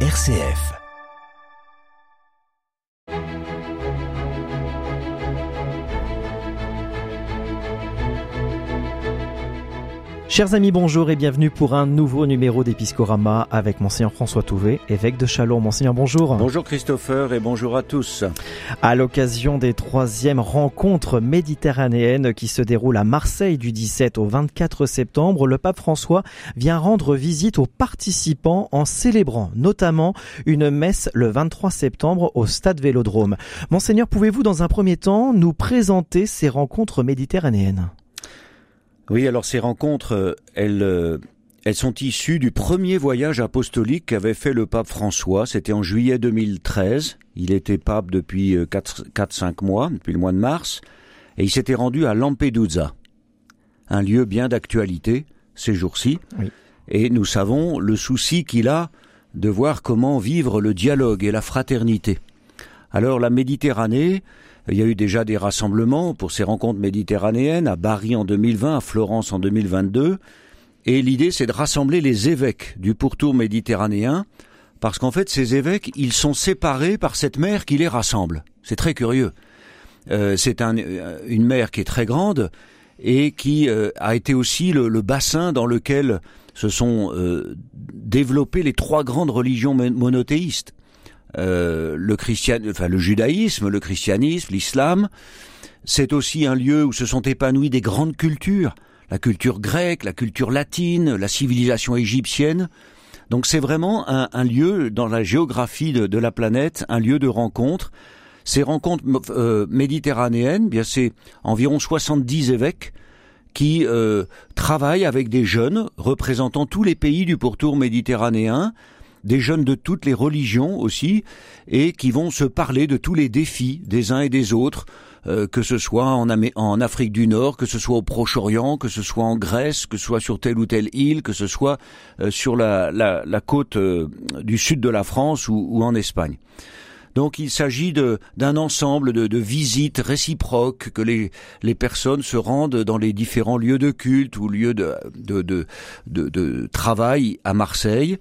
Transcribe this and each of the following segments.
RCF. Chers amis, bonjour et bienvenue pour un nouveau numéro d'Episcorama avec Monseigneur François Touvet, évêque de Chalon. Monseigneur, bonjour. Bonjour Christopher et bonjour à tous. À l'occasion des troisièmes rencontres méditerranéennes qui se déroulent à Marseille du 17 au 24 septembre, le pape François vient rendre visite aux participants en célébrant notamment une messe le 23 septembre au stade Vélodrome. Monseigneur, pouvez-vous dans un premier temps nous présenter ces rencontres méditerranéennes? Oui, alors ces rencontres, euh, elles, euh, elles sont issues du premier voyage apostolique qu'avait fait le pape François. C'était en juillet 2013. Il était pape depuis 4-5 euh, mois, depuis le mois de mars, et il s'était rendu à Lampedusa, un lieu bien d'actualité ces jours-ci. Et nous savons le souci qu'il a de voir comment vivre le dialogue et la fraternité. Alors la Méditerranée, il y a eu déjà des rassemblements pour ces rencontres méditerranéennes à Bari en 2020, à Florence en 2022. Et l'idée, c'est de rassembler les évêques du pourtour méditerranéen, parce qu'en fait, ces évêques, ils sont séparés par cette mer qui les rassemble. C'est très curieux. Euh, c'est euh, une mer qui est très grande et qui euh, a été aussi le, bassin dans lequel se sont développées les trois grandes religions monothéistes. Euh, le christian, enfin le judaïsme, le christianisme, l'islam. C'est aussi un lieu où se sont épanouies des grandes cultures, la culture grecque, la culture latine, la civilisation égyptienne. Donc c'est vraiment un, lieu dans la géographie de, la planète, un lieu de rencontre. Ces rencontres euh, méditerranéennes, bien c'est environ 70 évêques qui euh, travaillent avec des jeunes représentant tous les pays du pourtour méditerranéen, des jeunes de toutes les religions aussi, et qui vont se parler de tous les défis des uns et des autres, euh, que ce soit en, Afrique du Nord, que ce soit au Proche-Orient, que ce soit en Grèce, que ce soit sur telle ou telle île, que ce soit euh, sur la, côte euh, du sud de la France ou en Espagne. Donc il s'agit d'un ensemble de, de, visites réciproques que les, les personnes se rendent dans les différents lieux de culte ou lieux de, de, de, de travail à Marseille,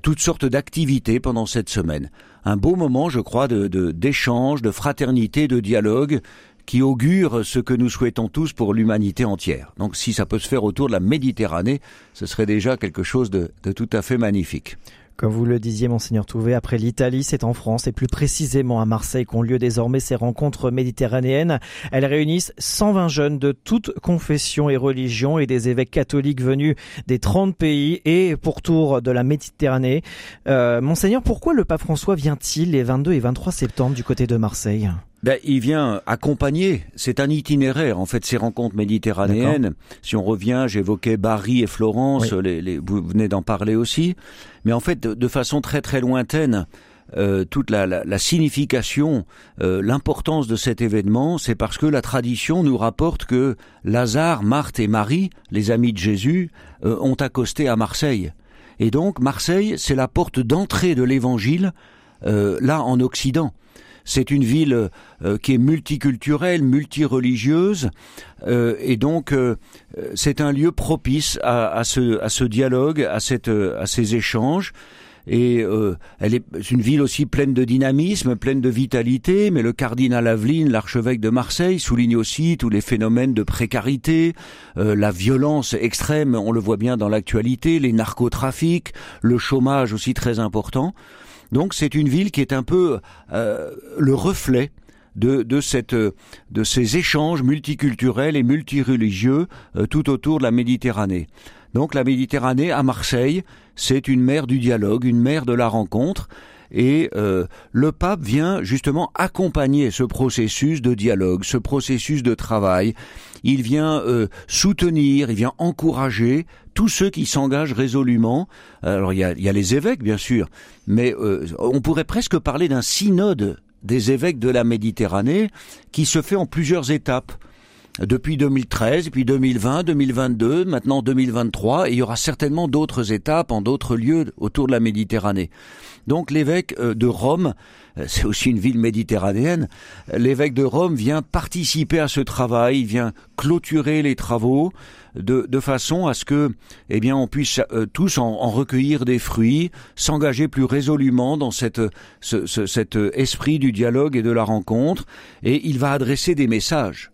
toutes sortes d'activités pendant cette semaine. Un beau moment, je crois, d'échange, de, de fraternité, de dialogue qui augure ce que nous souhaitons tous pour l'humanité entière. Donc si ça peut se faire autour de la Méditerranée, ce serait déjà quelque chose de, de tout à fait magnifique. Comme vous le disiez, Monseigneur Touvet, après l'Italie, c'est en France et plus précisément à Marseille qu'ont lieu désormais ces rencontres méditerranéennes. Elles réunissent 120 jeunes de toutes confessions et religions et des évêques catholiques venus des 30 pays et pourtour de la Méditerranée. Euh, Monseigneur, pourquoi le pape François vient-il les 22 et 23 septembre du côté de Marseille? Ben, il vient accompagner, c'est un itinéraire en fait ces rencontres méditerranéennes. Si on revient, j'évoquais Bari et Florence, les, vous venez d'en parler aussi, mais en fait de, façon très très lointaine. Euh, toute la, la, signification, euh, l'importance de cet événement, c'est parce que la tradition nous rapporte que Lazare, Marthe et Marie, les amis de Jésus, euh, ont accosté à Marseille. Et donc Marseille, c'est la porte d'entrée de l'Évangile là en Occident. C'est une ville euh, qui est multiculturelle, multireligieuse, euh, et donc euh, c'est un lieu propice à, ce, à ce dialogue, à, cette, à ces échanges et elle est une ville aussi pleine de dynamisme, pleine de vitalité, mais le cardinal Aveline, l'archevêque de Marseille, souligne aussi tous les phénomènes de précarité, la violence extrême, on le voit bien dans l'actualité, les narcotrafics, le chômage aussi très important. Donc c'est une ville qui est un peu euh, le reflet de, de, cette, de ces échanges multiculturels et multireligieux euh, tout autour de la Méditerranée. Donc la Méditerranée à Marseille, c'est une mer du dialogue, une mer de la rencontre. Et euh, le pape vient justement accompagner ce processus de dialogue, ce processus de travail. Il vient euh, soutenir, il vient encourager tous ceux qui s'engagent résolument. Alors il y a, les évêques bien sûr, mais euh, on pourrait presque parler d'un synode des évêques de la Méditerranée qui se fait en plusieurs étapes depuis 2013, puis 2020, 2022, maintenant 2023, et il y aura certainement d'autres étapes en d'autres lieux autour de la Méditerranée. Donc l'évêque euh, de Rome, euh, c'est aussi une ville méditerranéenne, l'évêque de Rome vient participer à ce travail, vient clôturer les travaux, de, de façon à ce que, eh bien, on puisse tous en, en, recueillir des fruits, s'engager plus résolument dans cette, ce, ce, cet esprit du dialogue et de la rencontre, et il va adresser des messages.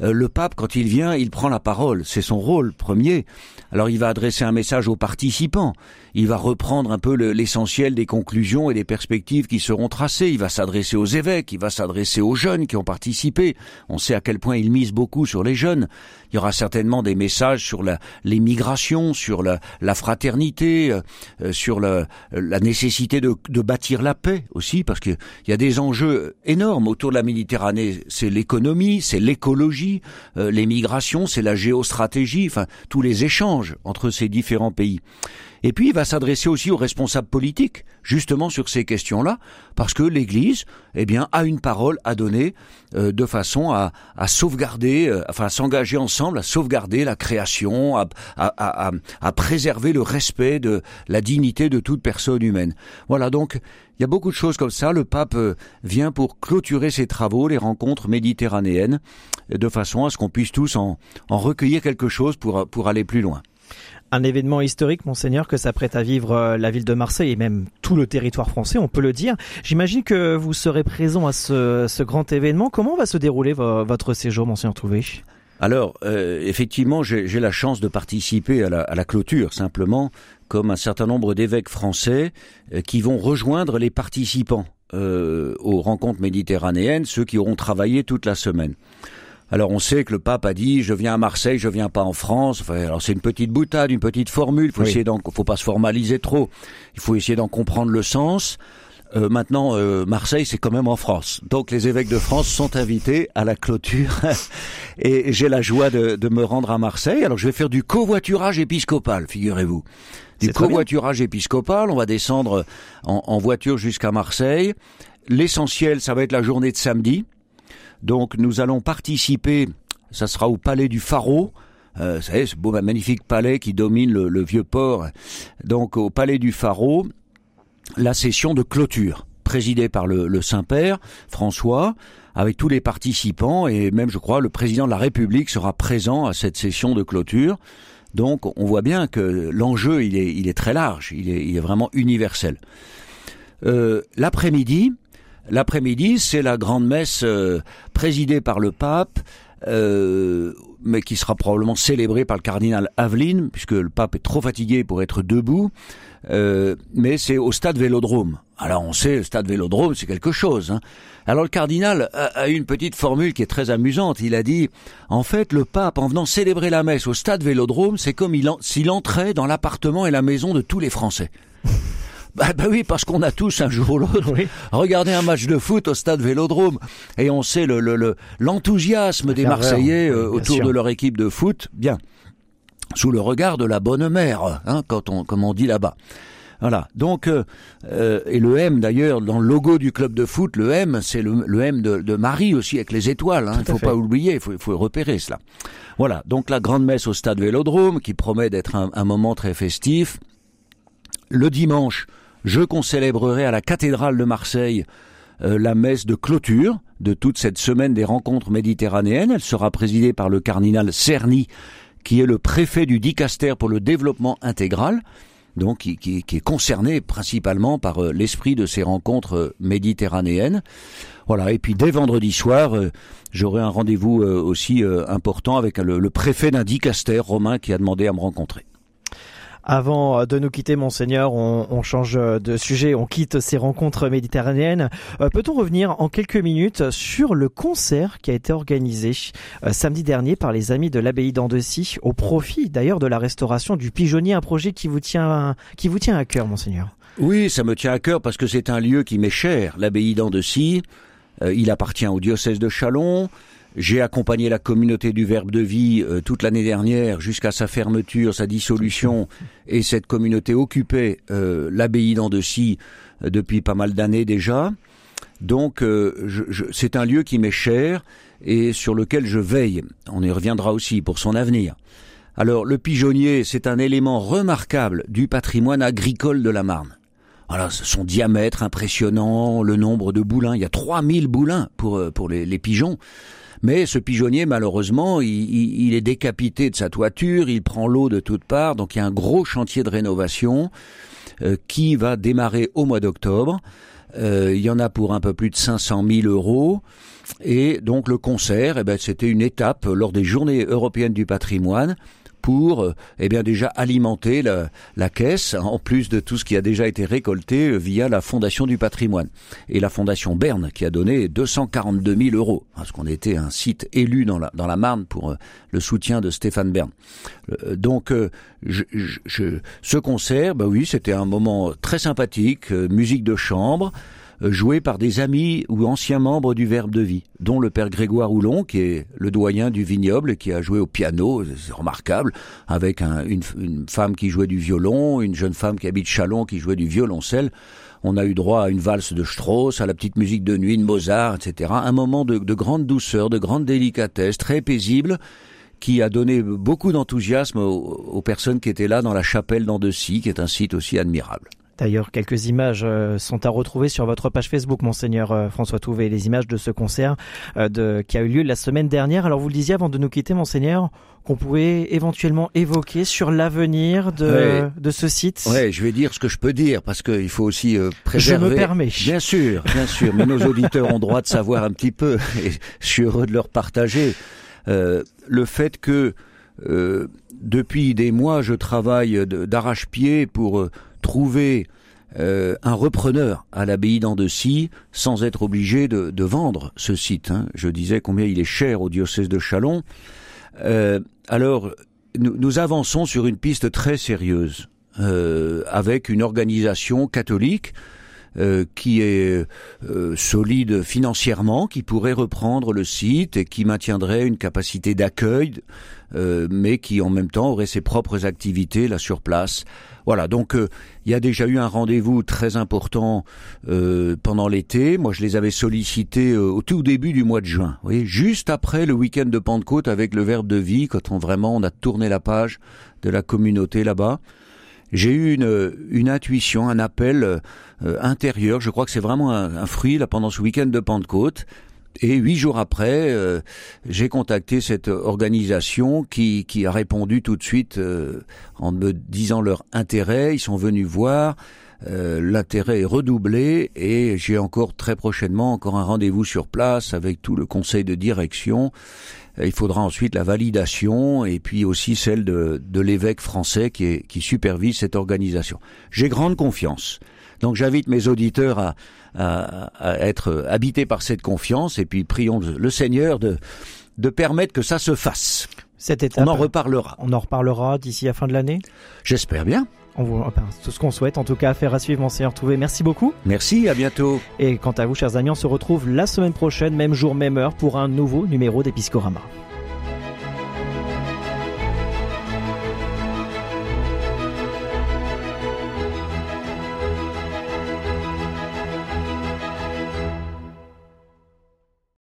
Euh, le pape, quand il vient, il prend la parole. C'est son rôle premier. Alors il va adresser un message aux participants. Il va reprendre un peu l'essentiel des conclusions et des perspectives qui seront tracées. Il va s'adresser aux évêques, il va s'adresser aux jeunes qui ont participé. On sait à quel point il mise beaucoup sur les jeunes. Il y aura certainement des messages sur l'immigration, sur la, fraternité, euh, euh, sur la, nécessité de, bâtir la paix aussi, parce qu'il y a des enjeux énormes autour de la Méditerranée. C'est l'économie, c'est l'écologie euh, les migrations, c'est la géostratégie, enfin tous les échanges entre ces différents pays. Et puis il va s'adresser aussi aux responsables politiques, justement sur ces questions-là, parce que l'Église, eh bien, a une parole à donner euh, de façon à, sauvegarder, euh, enfin à s'engager ensemble à sauvegarder la création, à, à, préserver le respect de la dignité de toute personne humaine. Voilà donc. Il y a beaucoup de choses comme ça. Le pape euh, vient pour clôturer ses travaux, les rencontres méditerranéennes, de façon à ce qu'on puisse tous en, en recueillir quelque chose pour, pour aller plus loin. Un événement historique, monseigneur, que s'apprête à vivre euh, la ville de Marseille et même tout le territoire français, on peut le dire. J'imagine que vous serez présent à ce, grand événement. Comment va se dérouler votre séjour, monseigneur Trouvé? Alors, euh, effectivement, j'ai la chance de participer à la, clôture, simplement, comme un certain nombre d'évêques français euh, qui vont rejoindre les participants aux rencontres méditerranéennes, ceux qui auront travaillé toute la semaine. Alors on sait que le pape a dit je viens à Marseille, je viens pas en France. Enfin, alors c'est une petite boutade, une petite formule. Il faut essayer d'en, faut pas se formaliser trop. Il faut essayer d'en comprendre le sens. Euh, maintenant, euh, Marseille, c'est quand même en France. Donc les évêques de France sont invités à la clôture. et j'ai la joie de, de, me rendre à Marseille. Alors je vais faire du covoiturage épiscopal, figurez-vous. Du covoiturage épiscopal. On va descendre en, en voiture jusqu'à Marseille. L'essentiel, ça va être la journée de samedi. Donc nous allons participer, ça sera au Palais du Pharaon, euh, vous savez, ce beau magnifique palais qui domine le, vieux port. Donc au Palais du Pharaon, la session de clôture, présidée par le, Saint-Père, François, avec tous les participants, et même je crois le président de la République sera présent à cette session de clôture. Donc on voit bien que l'enjeu il est, très large, il est, il est vraiment universel. Euh, L'après-midi, L'après-midi, c'est la grande messe euh, présidée par le pape, euh, mais qui sera probablement célébrée par le cardinal Aveline, puisque le pape est trop fatigué pour être debout. Euh, mais c'est au stade Vélodrome. Alors on sait, le stade Vélodrome, c'est quelque chose. Hein. Alors le cardinal a, eu une petite formule qui est très amusante. Il a dit, en fait, le pape, en venant célébrer la messe au stade Vélodrome, c'est comme s'il entrait dans l'appartement et la maison de tous les Français. Bah, bah, oui, parce qu'on a tous un jour ou l'autre regardé un match de foot au stade Vélodrome et on sait le l'enthousiasme le, des Marseillais euh, autour de leur équipe de foot. Bien, sous le regard de la bonne mère, hein, quand on, comme on dit là-bas. Voilà. Donc, euh, euh, et le M d'ailleurs, dans le logo du club de foot, le M, c'est le, le, M de, de, Marie aussi avec les étoiles. Hein. Il ne faut pas oublier, il faut, faut, repérer cela. Voilà. Donc la grande messe au stade Vélodrome, qui promet d'être un, un moment très festif. Le dimanche, je concélébrerai à la cathédrale de Marseille euh, la messe de clôture de toute cette semaine des rencontres méditerranéennes. Elle sera présidée par le cardinal Cerny, qui est le préfet du Dicaster pour le développement intégral, donc qui, est concerné principalement par euh, l'esprit de ces rencontres euh, méditerranéennes. Voilà, et puis dès vendredi soir, j'aurai un rendez-vous aussi important avec le, le préfet d'un Dicaster romain qui a demandé à me rencontrer. Avant euh, de nous quitter, monseigneur, on, on change de sujet, on quitte ces rencontres méditerranéennes. Euh, peut-on revenir en quelques minutes sur le concert qui a été organisé euh, samedi dernier par les amis de l'abbaye d'Andecy, au profit d'ailleurs de la restauration du pigeonnier, un projet qui vous tient, qui vous tient à cœur, monseigneur? Oui, ça me tient à cœur parce que c'est un lieu qui m'est cher, l'abbaye d'Andecy. il appartient au diocèse de Chalon. J'ai accompagné la communauté du Verbe de Vie euh, toute l'année dernière jusqu'à sa fermeture, sa dissolution, et cette communauté occupait euh, l'abbaye d'Andecy euh, depuis pas mal d'années déjà. Donc c'est un lieu qui m'est cher et sur lequel je veille. On y reviendra aussi pour son avenir. Alors le pigeonnier, c'est un élément remarquable du patrimoine agricole de la Marne. Voilà, son diamètre impressionnant, le nombre de boulins, il y a 3000 boulins pour, pour les pigeons Mais ce pigeonnier, malheureusement, il, est décapité de sa toiture, il prend l'eau de toutes parts, donc il y a un gros chantier de rénovation euh, qui va démarrer au mois d'octobre. Euh, il y en a pour un peu plus de 500 000 euros. Et donc le concert, eh ben, c'était une étape lors des Journées européennes du patrimoine pour euh, eh bien déjà alimenter la, la, caisse en plus de tout ce qui a déjà été récolté euh, via la Fondation du patrimoine et la Fondation Berne qui a donné 242 000 euros parce qu'on était un site élu dans la, dans la Marne pour euh, le soutien de Stéphane Bern. Donc je, je, ce concert, bah oui, c'était un moment très sympathique, musique de chambre. Euh, joué par des amis ou anciens membres du Verbe de Vie, dont le père Grégoire Houlon, qui est le doyen du vignoble et qui a joué au piano, c'est remarquable, avec une, femme qui jouait du violon, une jeune femme qui habite Chalon qui jouait du violoncelle. On a eu droit à une valse de Strauss, à la petite musique de nuit de Mozart, etc. Un moment de, de grande douceur, de grande délicatesse, très paisible, qui a donné beaucoup d'enthousiasme aux, aux, personnes qui étaient là dans la chapelle d'Andecy, qui est un site aussi admirable. D'ailleurs, quelques images euh, sont à retrouver sur votre page Facebook, monseigneur euh, François Touvet, les images de ce concert euh, de, qui a eu lieu la semaine dernière. Alors, vous le disiez avant de nous quitter, monseigneur, qu'on pouvait éventuellement évoquer sur l'avenir de, de ce site. Ouais, je vais dire ce que je peux dire parce qu'il faut aussi préserver. Je me permets. Bien sûr, bien sûr, mais nos auditeurs ont droit de savoir un petit peu et je suis heureux de leur partager le fait que depuis des mois, je travaille d'arrache-pied pour trouver euh, un repreneur à l'abbaye d'Andecy sans être obligé de, vendre ce site. Hein. Je disais combien il est cher au diocèse de Chalon. Euh, alors, nous, avançons sur une piste très sérieuse euh, avec une organisation catholique qui est solide financièrement, qui pourrait reprendre le site et qui maintiendrait une capacité d'accueil, mais qui en même temps aurait ses propres activités là sur place. Voilà, donc euh, il y a déjà eu un rendez-vous très important euh, pendant l'été. Moi, je les avais sollicités euh, au tout début du mois de juin, vous voyez, juste après le week-end de Pentecôte avec le Verbe de vie, quand on vraiment on a tourné la page de la communauté là-bas. J'ai eu une, intuition, un appel intérieur. Je crois que c'est vraiment un, fruit là pendant ce week-end de Pentecôte. Et huit jours après, euh, j'ai contacté cette organisation qui, qui, a répondu tout de suite euh, en me disant leur intérêt. Ils sont venus voir. Euh, l'intérêt est redoublé et j'ai encore très prochainement encore un rendez-vous sur place avec tout le conseil de direction. Il faudra ensuite la validation et puis aussi celle de, de l'évêque français qui, est, qui supervise cette organisation. J'ai grande confiance. Donc j'invite mes auditeurs à, à, être habités par cette confiance et puis prions le Seigneur de, de permettre que ça se fasse. Cette étape, on en reparlera. On en reparlera d'ici la fin de l'année? J'espère bien. On vous, tout ce qu'on souhaite, en tout cas, faire à suivre, Monseigneur Touvé. Merci beaucoup. Merci, à bientôt. Et quant à vous, chers amis, on se retrouve la semaine prochaine, même jour, même heure, pour un nouveau numéro d'Episcorama.